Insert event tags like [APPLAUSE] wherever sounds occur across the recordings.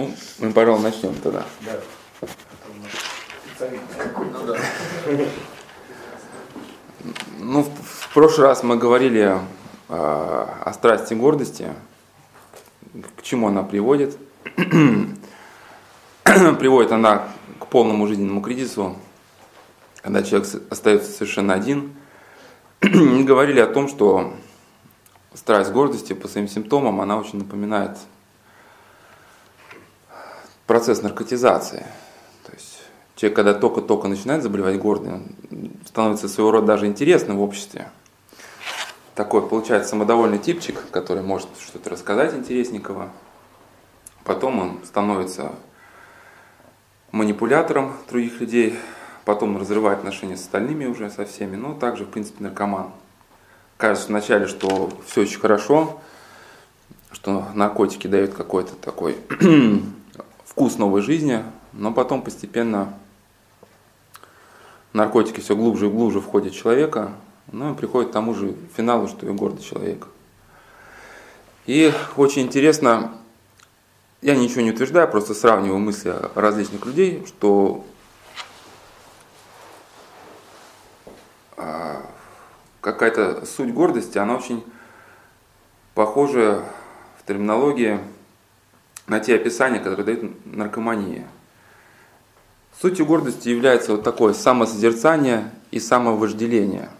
Ну, мы, пожалуй, начнем тогда. Да. Ну, в, прошлый раз мы говорили э, о страсти гордости, к чему она приводит. [CLEARS THROAT] приводит она к полному жизненному кризису, когда человек остается совершенно один. [CLEARS THROAT] Мы говорили о том, что страсть гордости по своим симптомам, она очень напоминает процесс наркотизации. То есть человек, когда только-только начинает заболевать гордым, становится своего рода даже интересным в обществе. Такой получается самодовольный типчик, который может что-то рассказать интересненького. Потом он становится манипулятором других людей, потом разрывает отношения с остальными уже со всеми, но также, в принципе, наркоман. Кажется вначале, что все очень хорошо, что наркотики дают какой-то такой [CLEARS THROAT] вкус новой жизни, но потом постепенно наркотики все глубже и глубже входят в человека, ну и приходит к тому же финалу, что и гордый человек. И очень интересно, я ничего не утверждаю, просто сравниваю мысли различных людей, что а, какая-то суть гордости, она очень похожа в терминологии на те описания, которые дает наркомания. Сутью гордости является вот такое самосозерцание и самовожделение.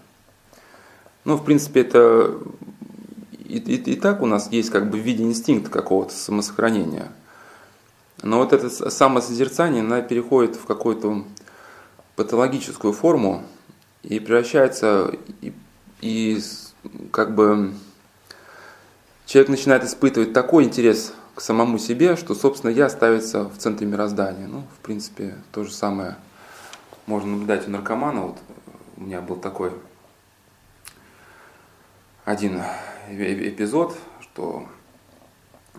Ну, в принципе, это и, и, и так у нас есть как бы в виде инстинкта какого-то самосохранения. Но вот это самосозерцание, она переходит в какую-то патологическую форму и превращается, и, и как бы человек начинает испытывать такой интерес к самому себе, что, собственно, я ставится в центре мироздания. Ну, в принципе, то же самое можно наблюдать у наркомана. Вот у меня был такой один эпизод, что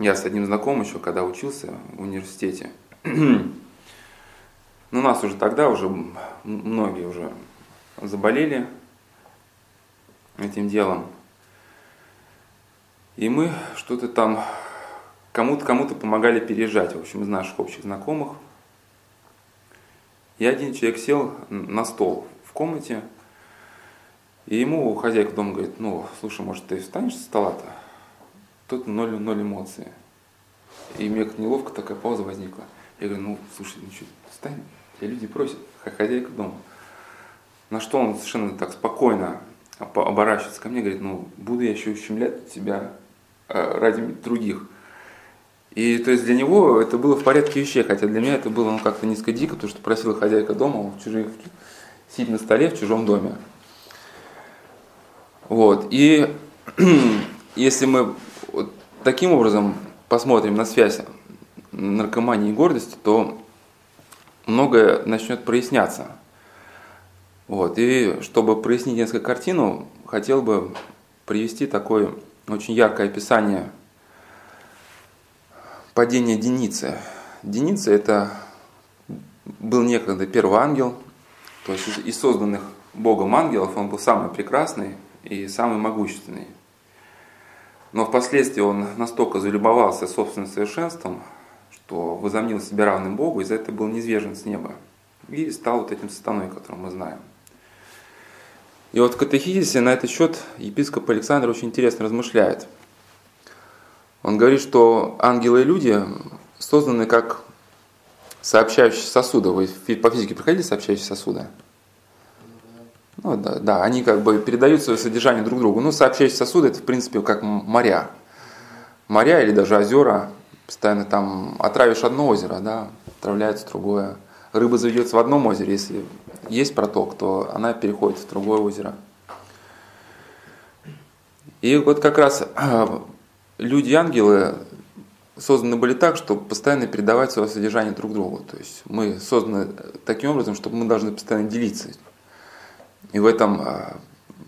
я с одним знакомым еще, когда учился в университете, [CLEARS THROAT] ну, нас уже тогда уже многие уже заболели этим делом. И мы что-то там кому-то кому-то помогали переезжать, в общем, из наших общих знакомых. И один человек сел на стол в комнате, и ему хозяйка дома говорит, ну, слушай, может, ты встанешь со стола-то? Тут ноль, ноль эмоций. И мне как неловко такая пауза возникла. Я говорю, ну, слушай, ну встань, тебя люди просят, хозяйка дома. На что он совершенно так спокойно оборачивается ко мне, говорит, ну, буду я еще ущемлять тебя э, ради других. И то есть для него это было в порядке вещей, хотя для меня это было ну, как-то низко дико, потому что просила хозяйка дома в чужих, сидеть на столе в чужом доме. Вот. И [CLEARS THROAT] если мы вот таким образом посмотрим на связь наркомании и гордости, то многое начнет проясняться. Вот. И чтобы прояснить несколько картину, хотел бы привести такое очень яркое описание падения Деницы. Деница это был некогда первый ангел, то есть из созданных Богом ангелов он был самый прекрасный, и самый могущественный. Но впоследствии он настолько залюбовался собственным совершенством, что возомнил себя равным Богу, и за это был низвержен с неба. И стал вот этим сатаной, которым мы знаем. И вот в катехизисе на этот счет епископ Александр очень интересно размышляет. Он говорит, что ангелы и люди созданы как сообщающие сосуды. Вы по физике проходили сообщающие сосуды? Ну, да, да, они как бы передают свое содержание друг другу. Ну, сообщающие сосуды это, в принципе, как моря. Моря или даже озера, постоянно там отравишь одно озеро, да, отравляется другое. Рыба заведется в одном озере, если есть проток, то она переходит в другое озеро. И вот как раз люди и ангелы созданы были так, чтобы постоянно передавать свое содержание друг другу. То есть мы созданы таким образом, чтобы мы должны постоянно делиться и в этом а,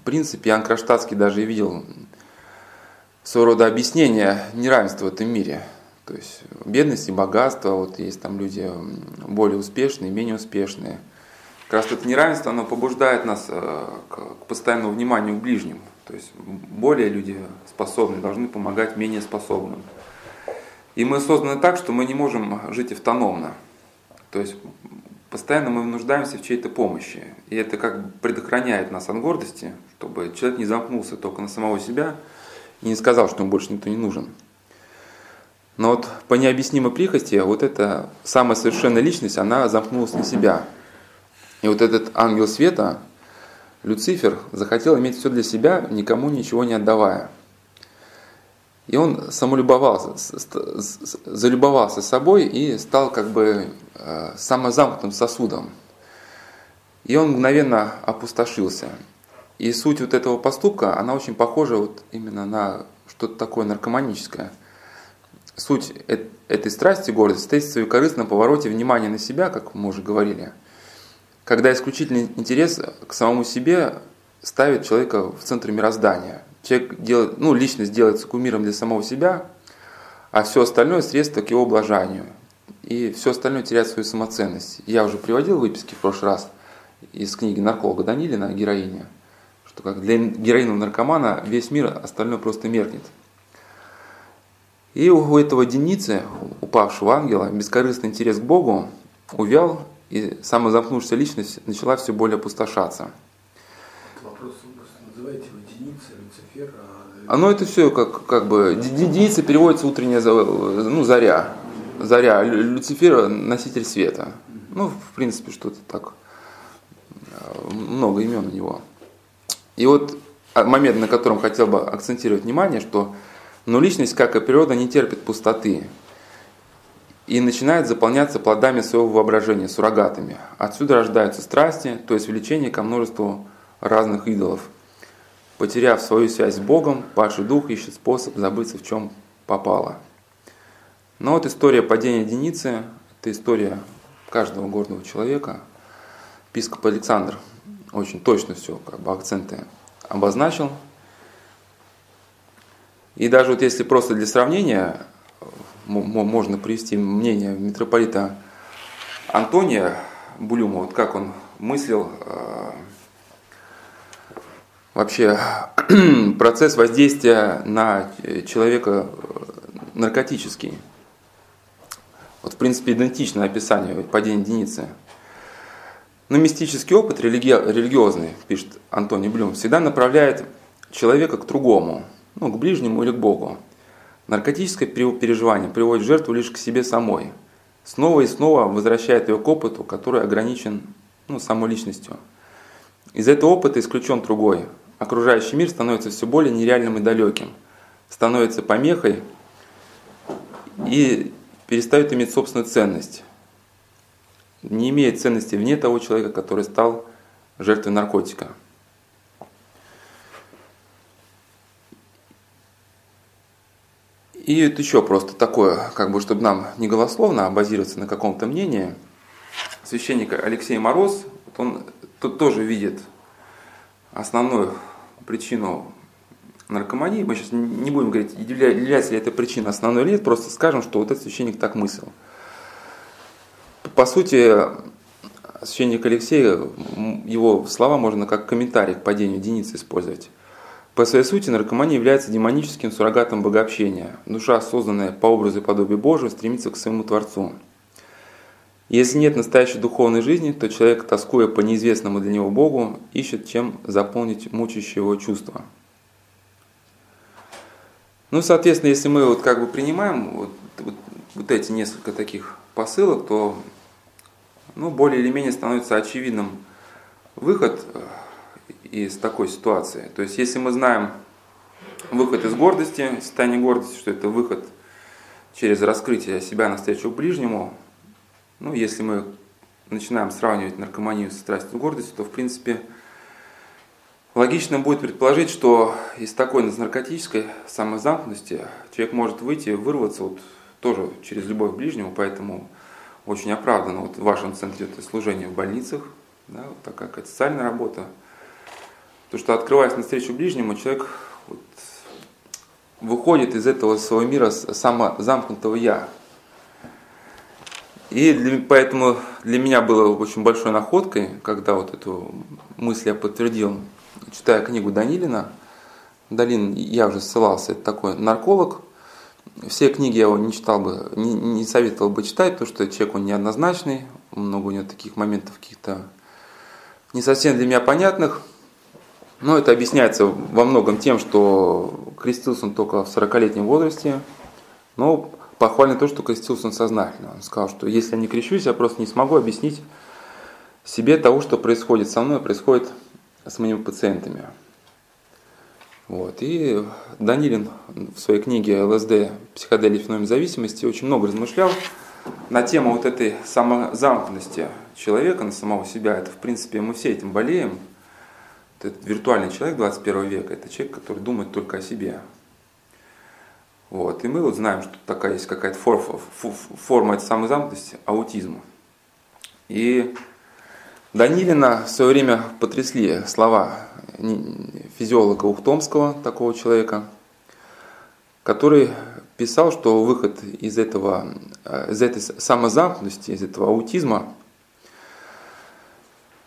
принципе Ян Кронштадтский даже и видел своего рода объяснение неравенства в этом мире. То есть бедность и богатство, вот есть там люди более успешные, менее успешные. Как раз это неравенство, оно побуждает нас а, к постоянному вниманию к ближним. То есть более люди способные должны помогать менее способным. И мы созданы так, что мы не можем жить автономно. То есть постоянно мы нуждаемся в чьей-то помощи. И это как предохраняет нас от гордости, чтобы человек не замкнулся только на самого себя и не сказал, что ему больше никто не нужен. Но вот по необъяснимой прихоти вот эта самая совершенная личность, она замкнулась на себя. И вот этот ангел света, Люцифер, захотел иметь все для себя, никому ничего не отдавая. И он самолюбовался, залюбовался собой и стал как бы э, самозамкнутым сосудом. И он мгновенно опустошился. И суть вот этого поступка, она очень похожа вот именно на что-то такое наркоманическое. Суть этой страсти, гордости, состоит в своем корыстном повороте внимания на себя, как мы уже говорили, когда исключительный интерес к самому себе ставит человека в центр мироздания. Человек делает, ну, личность делается кумиром для самого себя, а все остальное средство к его облажанию. И все остальное теряет свою самоценность. Я уже приводил выписки в прошлый раз из книги нарколога Данилина о героине, что как для героинного наркомана весь мир остальное просто меркнет. И у этого Деницы, упавшего ангела, бескорыстный интерес к Богу увял, и самозамкнувшаяся личность начала все более опустошаться. Вопрос, называете его Деница, Люцифер, а... Оно это все как, как бы, Деница переводится утренняя ну, заря, заря, Люцифер носитель света. Ну, в принципе, что-то так, много имен у него. И вот момент, на котором хотел бы акцентировать внимание, что но личность, как и природа, не терпит пустоты и начинает заполняться плодами своего воображения, суррогатами. Отсюда рождаются страсти, то есть влечение ко множеству разных идолов. Потеряв свою связь с Богом, падший дух ищет способ забыться в чем попало. Но вот история падения единицы – это история каждого гордого человека. Епископ Александр очень точно все, как бы акценты обозначил – и даже вот если просто для сравнения можно привести мнение митрополита Антония Булюма, вот как он мыслил э, вообще [CLEARS THROAT] процесс воздействия на человека наркотический. Вот в принципе идентичное описание падения единицы. Но мистический опыт, религи... религиозный, пишет Антоний Блюм, всегда направляет человека к другому – ну, к ближнему или к Богу. Наркотическое переживание приводит жертву лишь к себе самой. Снова и снова возвращает ее к опыту, который ограничен ну, самой личностью. Из этого опыта исключен другой. Окружающий мир становится все более нереальным и далеким, становится помехой и перестает иметь собственную ценность. Не имеет ценности вне того человека, который стал жертвой наркотика. И это еще просто такое, как бы, чтобы нам не голословно, а базироваться на каком-то мнении. Священник Алексей Мороз, он тут тоже видит основную причину наркомании. Мы сейчас не будем говорить, является ли эта причина основной или нет, просто скажем, что вот этот священник так мыслил. По сути, священник Алексей, его слова можно как комментарий к падению единицы использовать. По своей сути, наркомания является демоническим суррогатом богообщения. Душа, созданная по образу и подобию Божию, стремится к своему Творцу. Если нет настоящей духовной жизни, то человек, тоскуя по неизвестному для него Богу, ищет чем заполнить мучающее его чувство. Ну, соответственно, если мы вот как бы принимаем вот, вот, вот эти несколько таких посылок, то ну, более или менее становится очевидным выход из такой ситуации. То есть, если мы знаем выход из гордости, состояние гордости, что это выход через раскрытие себя навстречу ближнему, ну, если мы начинаем сравнивать наркоманию с страстью гордости, то, в принципе, логично будет предположить, что из такой наркотической самозамкнутости человек может выйти, вырваться вот тоже через любовь к ближнему, поэтому очень оправдано вот в вашем центре это служение в больницах, да, вот такая социальная работа, то, что открываясь навстречу ближнему, человек вот, выходит из этого своего мира самозамкнутого «я». И для, поэтому для меня было очень большой находкой, когда вот эту мысль я подтвердил, читая книгу Данилина. Далин, я уже ссылался, это такой нарколог, все книги я его не читал бы, не, не советовал бы читать, потому что человек он неоднозначный, много у него таких моментов каких-то не совсем для меня понятных. Но это объясняется во многом тем, что крестился он только в 40-летнем возрасте. Но похвально то, что крестился он сознательно. Он сказал, что если я не крещусь, я просто не смогу объяснить себе того, что происходит со мной, происходит с моими пациентами. Вот. И Данилин в своей книге ЛСД «Психоделия феномен зависимости» очень много размышлял на тему вот этой самозамкнутости человека на самого себя. Это, в принципе, мы все этим болеем. Этот виртуальный человек 21 века – это человек, который думает только о себе. Вот. И мы вот знаем, что такая есть какая-то форма, форма этой самозамкнутости – аутизма. И Данилина в свое время потрясли слова физиолога Ухтомского, такого человека, который писал, что выход из, этого, э, из этой самозамкнутости, из этого аутизма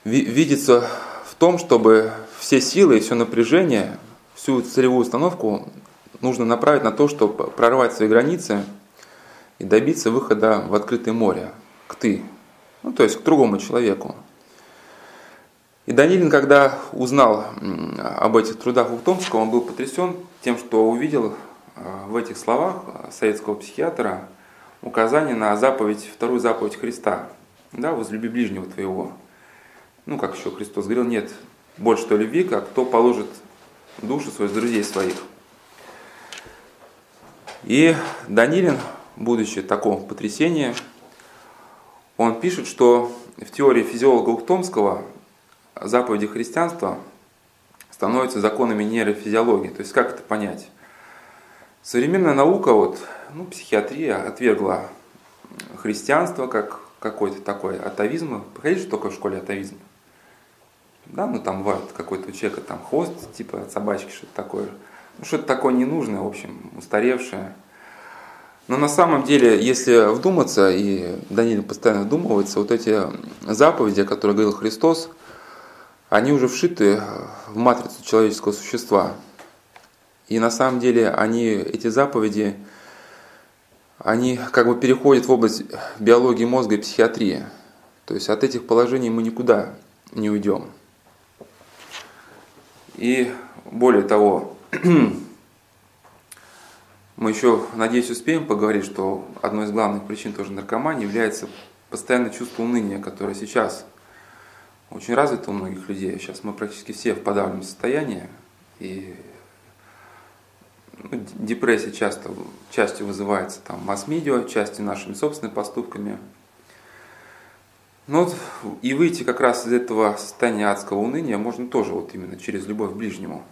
видится в том, чтобы все силы и все напряжение, всю целевую установку нужно направить на то, чтобы прорвать свои границы и добиться выхода в открытое море, к ты, ну, то есть к другому человеку. И Данилин, когда узнал об этих трудах Ухтомского, он был потрясен тем, что увидел а, в этих словах советского психиатра указание на заповедь, вторую заповедь Христа. Да, возлюби ближнего твоего. Ну, как еще Христос говорил, нет больше той любви, как кто положит душу свою за друзей своих. И Данилин, будучи такого потрясения, он пишет, что в теории физиолога Ухтомского заповеди христианства становятся законами нейрофизиологии. То есть как это понять? Современная наука, вот, ну, психиатрия отвергла христианство как какой-то такой атовизм. Проходили что только в школе атовизм? Да, ну там бывает какой-то у человека там хвост, типа собачки, что-то такое. Ну, что-то такое ненужное, в общем, устаревшее. Но на самом деле, если вдуматься, и Даниил постоянно вдумывается, вот эти заповеди, о которых говорил Христос, они уже вшиты в матрицу человеческого существа. И на самом деле они, эти заповеди, они как бы переходят в область биологии мозга и психиатрии. То есть от этих положений мы никуда не уйдем. И более того, [CLEARS THROAT] мы еще, надеюсь, успеем поговорить, что одной из главных причин тоже наркомании является постоянное чувство уныния, которое сейчас очень развито у многих людей. Сейчас мы практически все в подавленном состоянии. И ну, депрессия часто, частью вызывается там, масс-медиа, частью нашими собственными поступками. Но вот и выйти как раз из этого состояния адского уныния можно тоже вот именно через любовь к ближнему.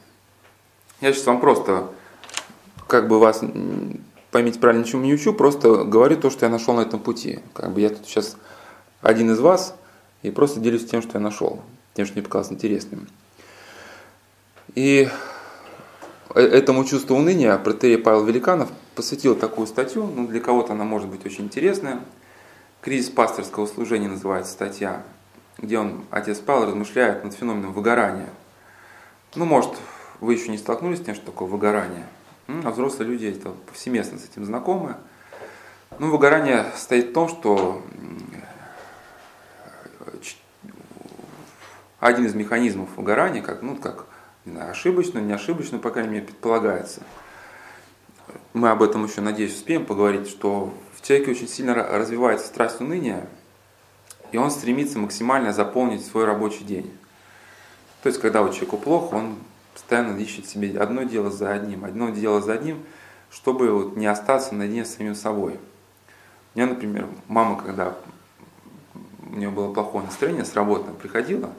Я сейчас вам просто, как бы вас, поймите правильно, ничему не учу, просто говорю то, что я нашел на этом пути. Как бы я тут сейчас один из вас – и просто делюсь тем, что я нашел, тем, что мне показалось интересным. И э, этому чувству уныния протерей Павел Великанов посвятил такую статью, ну для кого-то она может быть очень интересная. «Кризис пасторского служения» называется статья, где он, отец Павел, размышляет над феноменом выгорания. Ну, может, вы еще не столкнулись с тем, что такое выгорание, а взрослые люди это повсеместно с этим знакомы. Ну, выгорание стоит в том, что один из механизмов выгорания, как, ну, как не знаю, ошибочно, не ошибочно, по крайней мере, предполагается. Мы об этом еще, надеюсь, успеем поговорить, что в человеке очень сильно развивается страсть уныния, и он стремится максимально заполнить свой рабочий день. То есть, когда у человека плохо, он постоянно ищет себе одно дело за одним, одно дело за одним, чтобы вот не остаться наедине с самим собой. У меня, например, мама, когда у нее было плохое настроение с работы, приходила,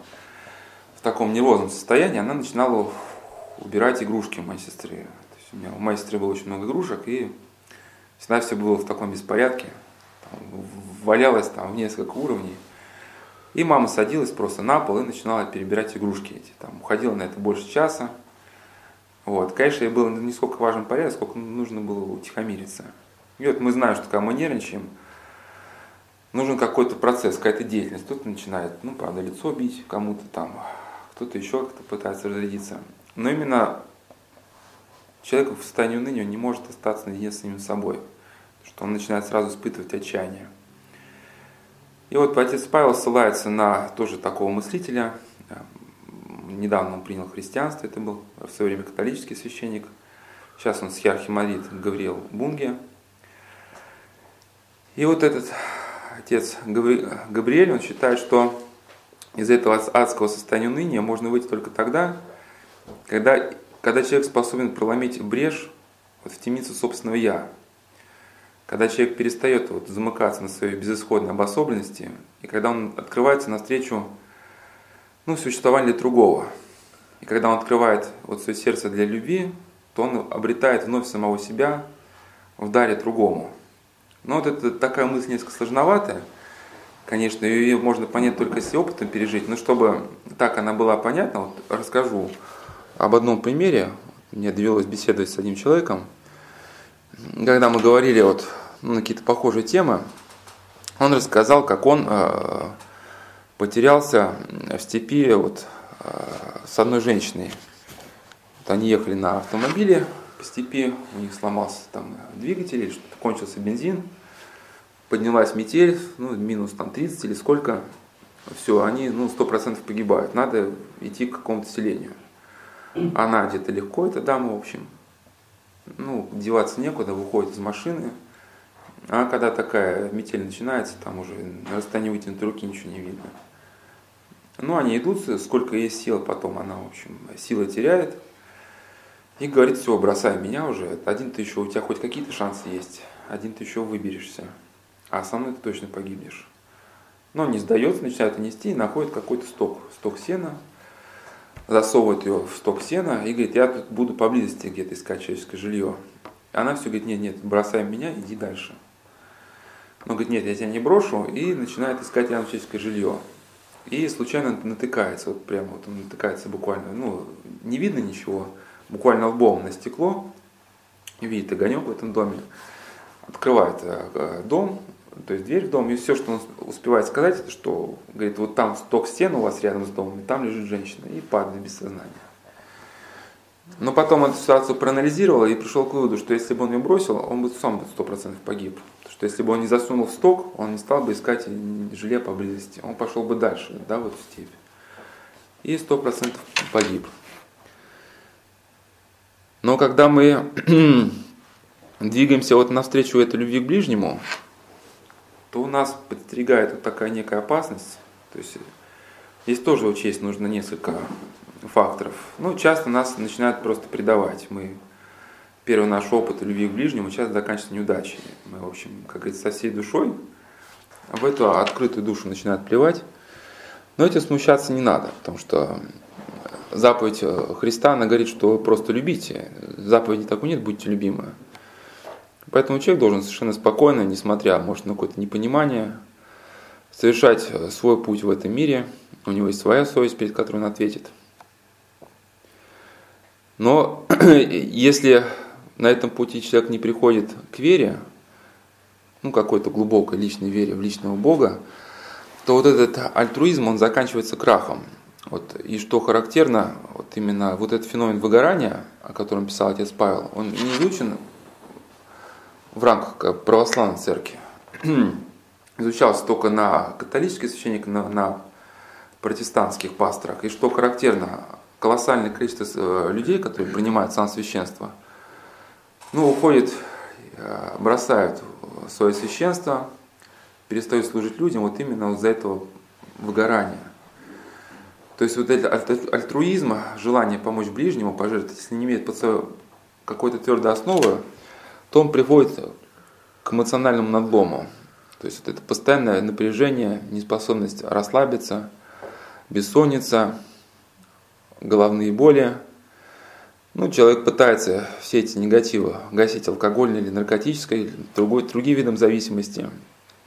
таком нервозном состоянии, она начинала убирать игрушки моей сестры. У, меня, у моей было очень много игрушек, и всегда все было в таком беспорядке. Там, валялось там в несколько уровней. И мама садилась просто на пол и начинала перебирать игрушки эти. Там, уходила на это больше часа. Вот. Конечно, ей было не сколько важен порядок, сколько нужно было утихомириться. И вот мы знаем, что когда мы нервничаем, нужен какой-то процесс, какая-то деятельность. Кто-то начинает, ну, правда, лицо бить кому-то там, кто-то еще как-то пытается разрядиться. Но именно человек в состоянии уныния не может остаться наедине с самим собой, что он начинает сразу испытывать отчаяние. И вот отец Павел ссылается на тоже такого мыслителя. Недавно он принял христианство, это был в свое время католический священник. Сейчас он схиархимарит Гавриил Бунге. И вот этот отец Габриэль, он считает, что из этого адского состояния уныния можно выйти только тогда, когда, когда человек способен проломить брешь вот, в темницу собственного «я», когда человек перестает вот, замыкаться на своей безысходной обособленности, и когда он открывается навстречу ну, существованию другого. И когда он открывает вот свое сердце для любви, то он обретает вновь самого себя в даре другому. Но вот это такая мысль несколько сложноватая. Конечно, ее можно понять только если опытом пережить. Но чтобы так она была понятна, вот расскажу об одном примере. Мне довелось беседовать с одним человеком, когда мы говорили вот, ну, на какие-то похожие темы, он рассказал, как он э, потерялся в степи вот, э, с одной женщиной. Вот они ехали на автомобиле по степи, у них сломался там двигатель, что-то кончился бензин, поднялась метель, ну, минус там 30 или сколько, все, они ну, 100% погибают, надо идти к какому-то селению. Она где-то легко, эта дама, в общем, ну, деваться некуда, выходит из машины. А когда такая метель начинается, там уже на расстоянии вытянутой руки ничего не видно. Ну, они идут, сколько есть сил, потом она, в общем, силы теряет. И говорит, все, бросай меня уже, один ты еще, у тебя хоть какие-то шансы есть, один ты еще выберешься, а со мной ты точно погибнешь. Но не сдается, начинает нести и находит какой-то сток, сток сена, засовывает ее в сток сена и говорит, я тут буду поблизости где-то искать человеческое жилье. Она все говорит, нет, нет, бросай меня, иди дальше. Он говорит, нет, я тебя не брошу, и начинает искать рядом человеческое жилье. И случайно натыкается, вот прямо вот он натыкается буквально, ну, не видно ничего, буквально лбом на стекло, видит огонек в этом доме, открывает э, дом, то есть дверь в дом, и все, что он успевает сказать, это что, говорит, вот там сток стен у вас рядом с домом, и там лежит женщина, и падает без сознания. Но потом эту ситуацию проанализировал и пришел к выводу, что если бы он ее бросил, он бы сам бы сто процентов погиб. Что если бы он не засунул в сток, он не стал бы искать жилье поблизости. Он пошел бы дальше, да, вот в степь. И сто процентов погиб. Но когда мы [CLEARS THROAT] двигаемся вот навстречу этой любви к ближнему, то нас подстерегает вот такая некая опасность. То есть здесь тоже учесть нужно несколько факторов. Ну, часто нас начинают просто предавать. Мы первый наш опыт любви к ближнему часто заканчивается неудачей. Мы, в общем, как говорится, со всей душой в эту открытую душу начинают плевать. Но этим смущаться не надо, потому что заповедь Христа, она говорит, что просто любите. Заповеди такой нет, будьте любимы. Поэтому человек должен совершенно спокойно, несмотря, может, на какое-то непонимание, совершать свой путь в этом мире. У него есть своя совесть, перед которой он ответит. Но [CLEARS THROAT] если на этом пути человек не приходит к вере, ну, какой-то глубокой личной вере в личного Бога, то вот этот альтруизм, он заканчивается крахом. Вот, и что характерно, вот именно вот этот феномен выгорания, о котором писал отец Павел, он не изучен в рамках православной церкви. [CLEARS THROAT] Изучался только на католических священниках, на, на протестантских пасторах. И что характерно, колоссальное количество э, людей, которые принимают сан священство, ну, уходят, э, бросают свое священство, перестают служить людям вот именно из-за этого выгорания. То есть вот это альтруизм, желание помочь ближнему, пожертвовать, если не имеет под собой какой-то твердой основы, то он приводит к эмоциональному надлому. То есть это постоянное напряжение, неспособность расслабиться, бессонница, головные боли. Ну, человек пытается все эти негативы гасить алкогольной или наркотической, или другой, другим видом зависимости.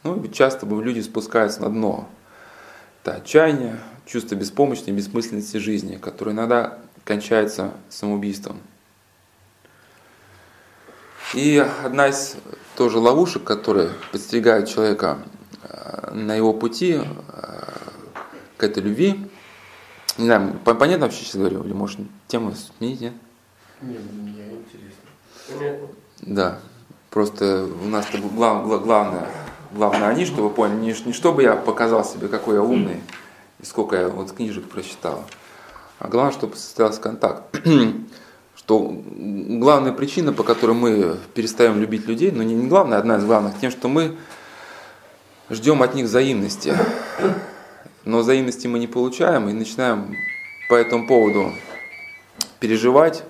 Ну, часто люди спускаются на дно. Это отчаяние, чувство беспомощности, бессмысленности жизни, которое иногда кончается самоубийством. И одна из тоже ловушек, которые подстерегают человека э, на его пути э, к этой любви, не знаю, понятно вообще сейчас говорю, или может тему сменить, нет? Не, мне интересно. Да. Просто у нас глав, глав, главное, главное они, чтобы поняли, не, не чтобы я показал себе, какой я умный, и сколько я вот книжек прочитал, а главное, чтобы состоялся контакт. [CLEARS THROAT] что главная причина, по которой мы перестаем любить людей, но не, не главная, одна из главных, тем, что мы ждем от них взаимности. Но взаимности мы не получаем и начинаем по этому поводу переживать,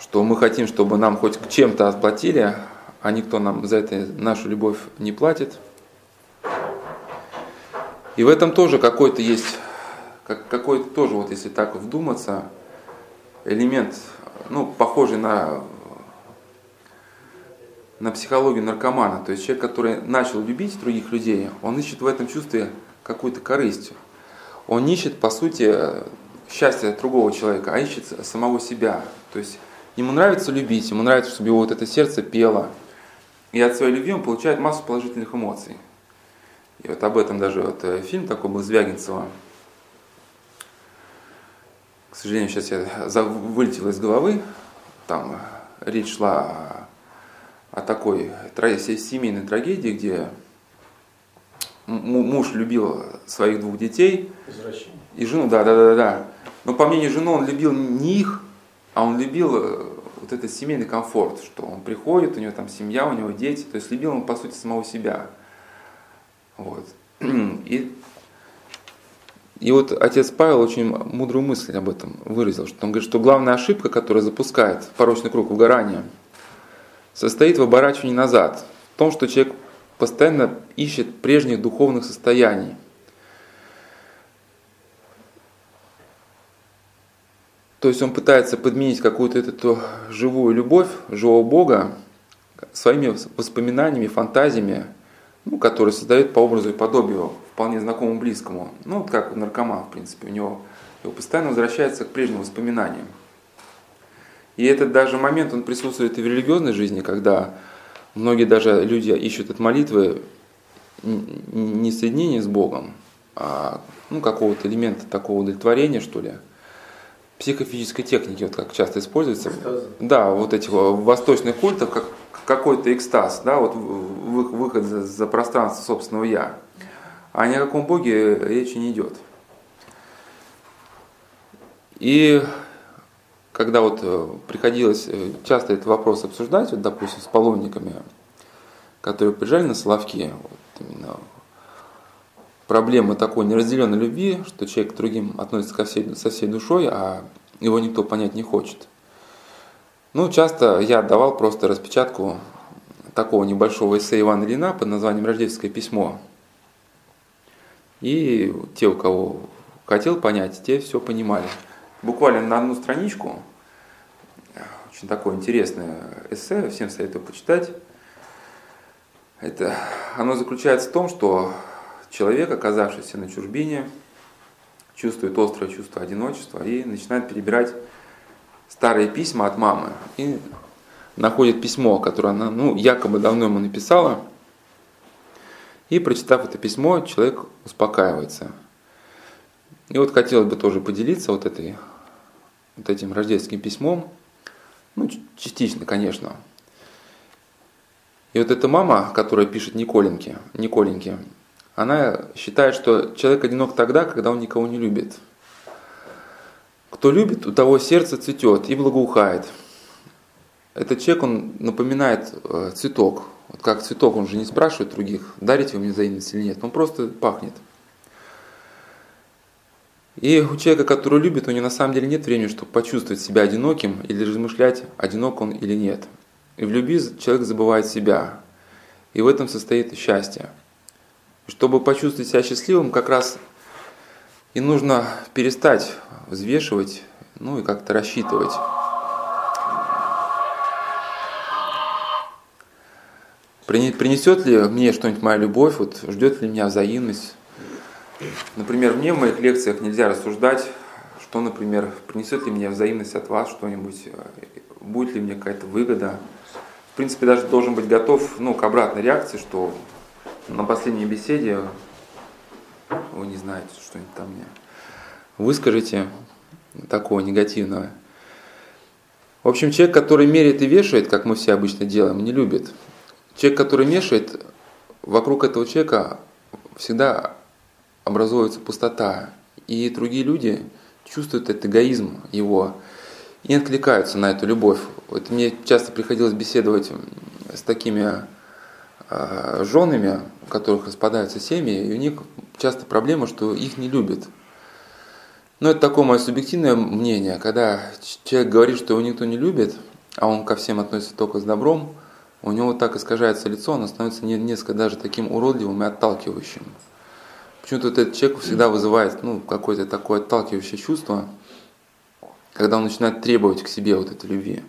что мы хотим, чтобы нам хоть чем-то отплатили, а никто нам за это нашу любовь не платит. И в этом тоже какой-то есть, какой-то тоже, вот если так вдуматься, элемент, ну, похожий на, на психологию наркомана. То есть человек, который начал любить других людей, он ищет в этом чувстве какую-то корысть. Он ищет, по сути, счастье другого человека, а ищет самого себя. То есть ему нравится любить, ему нравится, чтобы его вот это сердце пело. И от своей любви он получает массу положительных эмоций. И вот об этом даже вот э, фильм такой был Звягинцева. К сожалению, сейчас я вылетел из головы. Там речь шла о, о такой семейной трагедии, где муж любил своих двух детей. И жену, да, да, да, да. Но по мнению жены он любил не их, а он любил э, вот этот семейный комфорт, что он приходит, у него там семья, у него дети, то есть любил он по сути самого себя. Вот. [CLEARS THROAT] И, и вот отец Павел очень мудрую мысль об этом выразил, что он говорит, что главная ошибка, которая запускает порочный круг угорания, состоит в оборачивании назад, в том, что человек постоянно ищет прежних духовных состояний – То есть он пытается подменить какую-то эту живую любовь, живого Бога своими воспоминаниями, фантазиями, ну, которые создают по образу и подобию вполне знакомому, близкому. Ну, вот как наркоман, в принципе, у него его постоянно возвращается к прежним воспоминаниям. И этот даже момент, он присутствует и в религиозной жизни, когда многие даже люди ищут от молитвы не соединение с Богом, а ну, какого-то элемента такого удовлетворения, что ли, психофизической техники, вот как часто используется. Экстаз. Да, вот этих восточных культов, как какой-то экстаз, да, вот выход за, за пространство собственного я. А ни о каком Боге речи не идет. И когда вот э, приходилось э, часто этот вопрос обсуждать, вот, допустим, с паломниками, которые приезжали на Соловки, вот именно проблема такой неразделенной любви, что человек к другим относится ко всей, со всей душой, а его никто понять не хочет. Ну, часто я давал просто распечатку такого небольшого эссе Ивана Ильина под названием «Рождественское письмо». И те, у кого хотел понять, те все понимали. Буквально на одну страничку, очень такое интересное эссе, всем советую почитать. Это, оно заключается в том, что человек, оказавшийся на чужбине, чувствует острое чувство одиночества и начинает перебирать старые письма от мамы. И находит письмо, которое она ну, якобы давно ему написала. И прочитав это письмо, человек успокаивается. И вот хотелось бы тоже поделиться вот, этой, вот этим рождественским письмом. Ну, частично, конечно. И вот эта мама, которая пишет Николеньке, Николеньке, она считает, что человек одинок тогда, когда он никого не любит. Кто любит, у того сердце цветет и благоухает. Этот человек, он напоминает э, цветок. Вот как цветок, он же не спрашивает других, дарите вы мне взаимность или нет. Он просто пахнет. И у человека, который любит, у него на самом деле нет времени, чтобы почувствовать себя одиноким или размышлять, одинок он или нет. И в любви человек забывает себя. И в этом состоит счастье. Чтобы почувствовать себя счастливым, как раз и нужно перестать взвешивать, ну и как-то рассчитывать. Принесет ли мне что-нибудь моя любовь, вот, ждет ли меня взаимность. Например, мне в моих лекциях нельзя рассуждать, что, например, принесет ли мне взаимность от вас что-нибудь, будет ли мне какая-то выгода. В принципе, даже должен быть готов ну, к обратной реакции, что на последней беседе вы не знаете что-нибудь там мне. Выскажите такого негативного. В общем, человек, который меряет и вешает, как мы все обычно делаем, не любит. Человек, который мешает, вокруг этого человека всегда образуется пустота. И другие люди чувствуют этот эгоизм его и откликаются на эту любовь. Вот мне часто приходилось беседовать с такими э, женами, у которых распадаются семьи, и у них часто проблема, что их не любят. Но это такое мое субъективное мнение, когда человек говорит, что его никто не любит, а он ко всем относится только с добром, у него так искажается лицо, оно становится несколько даже таким уродливым и отталкивающим. Почему-то этот человек всегда вызывает ну, какое-то такое отталкивающее чувство, когда он начинает требовать к себе вот этой любви.